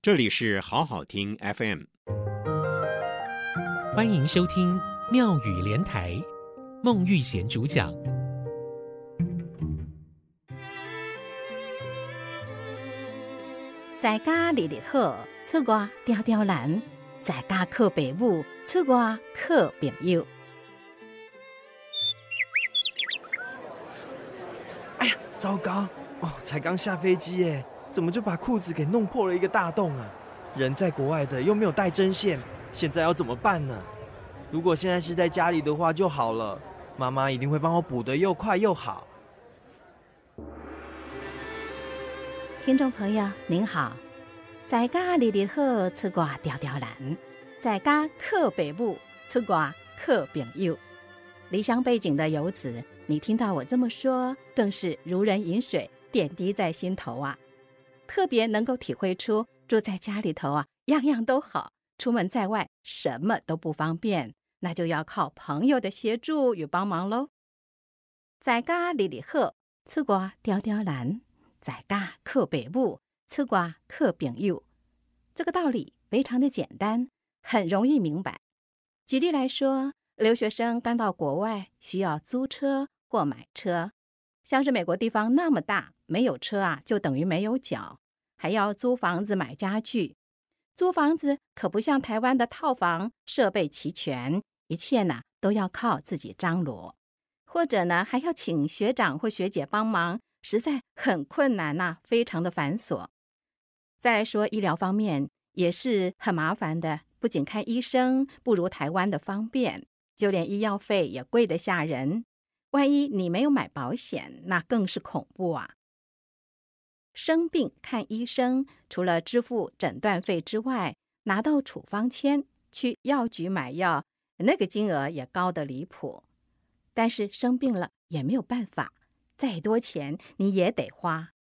这里是好好听 FM，欢迎收听妙语莲台，孟玉贤主讲。在家里里好，出外条条难；在家靠父母，出外靠朋友。哎呀，糟糕！哦，才刚下飞机耶。怎么就把裤子给弄破了一个大洞啊？人在国外的又没有带针线，现在要怎么办呢？如果现在是在家里的话就好了，妈妈一定会帮我补得又快又好。听众朋友您好，在家里里好，出外刁刁难；在家靠父母，出外靠朋友。离乡背景的游子，你听到我这么说，更是如人饮水，点滴在心头啊。特别能够体会出住在家里头啊，样样都好；出门在外，什么都不方便，那就要靠朋友的协助与帮忙喽。在家里里好，出外刁刁难；在家靠父母，出外靠朋友。这个道理非常的简单，很容易明白。举例来说，留学生刚到国外，需要租车或买车。像是美国地方那么大，没有车啊，就等于没有脚，还要租房子买家具。租房子可不像台湾的套房，设备齐全，一切呢都要靠自己张罗，或者呢还要请学长或学姐帮忙，实在很困难呐、非常的繁琐。再来说医疗方面也是很麻烦的，不仅看医生不如台湾的方便，就连医药费也贵得吓人。万一你没有买保险，那更是恐怖啊！生病看医生，除了支付诊断费之外，拿到处方签去药局买药，那个金额也高得离谱。但是生病了也没有办法，再多钱你也得花。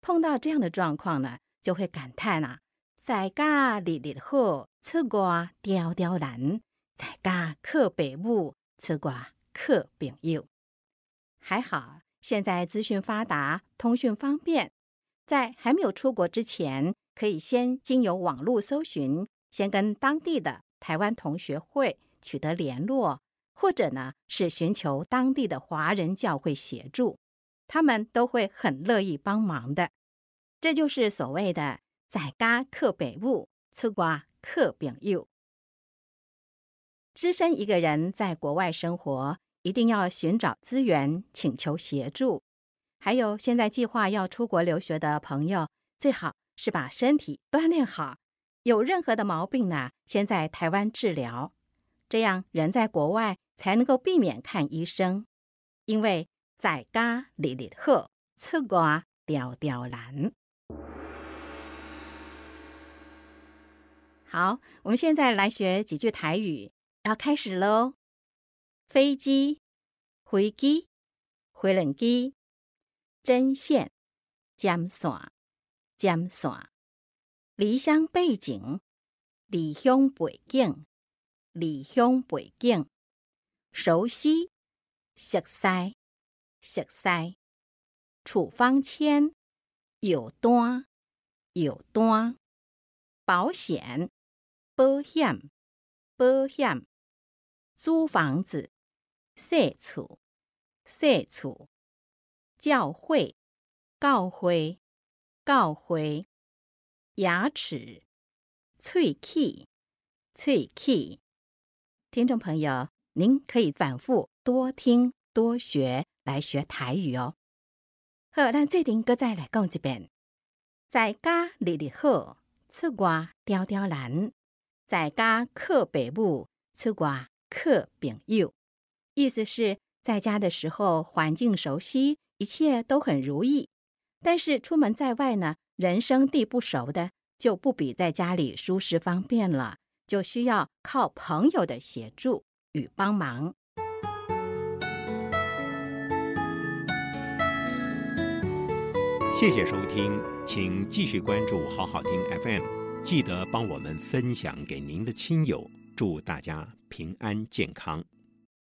碰到这样的状况呢，就会感叹啊：在家里里好，出外刁刁难；在家靠父母，出外靠朋友。还好，现在资讯发达，通讯方便，在还没有出国之前，可以先经由网络搜寻，先跟当地的台湾同学会取得联络，或者呢是寻求当地的华人教会协助，他们都会很乐意帮忙的。这就是所谓的“在家靠父母，出外靠朋友”。只身一个人在国外生活。一定要寻找资源，请求协助。还有，现在计划要出国留学的朋友，最好是把身体锻炼好。有任何的毛病呢，先在台湾治疗，这样人在国外才能够避免看医生。因为在家里里好，出外刁刁难。好，我们现在来学几句台语，要开始喽。飞机、飞机、回轮机、针线、针线、针线、离乡背景、离乡背景、离乡背景、熟悉、熟悉、熟悉、处方签、药单、药单、保险、保险、保险、租房子。社畜，社畜，教会，教会，教会，牙齿，喙齿，喙齿。听众朋友，您可以反复多听多学来学台语哦。好，咱这阵搁再来讲一遍：在家里里好，出外刁刁难；在家靠父母，出外靠朋友。意思是在家的时候环境熟悉，一切都很如意；但是出门在外呢，人生地不熟的，就不比在家里舒适方便了，就需要靠朋友的协助与帮忙。谢谢收听，请继续关注好好听 FM，记得帮我们分享给您的亲友，祝大家平安健康。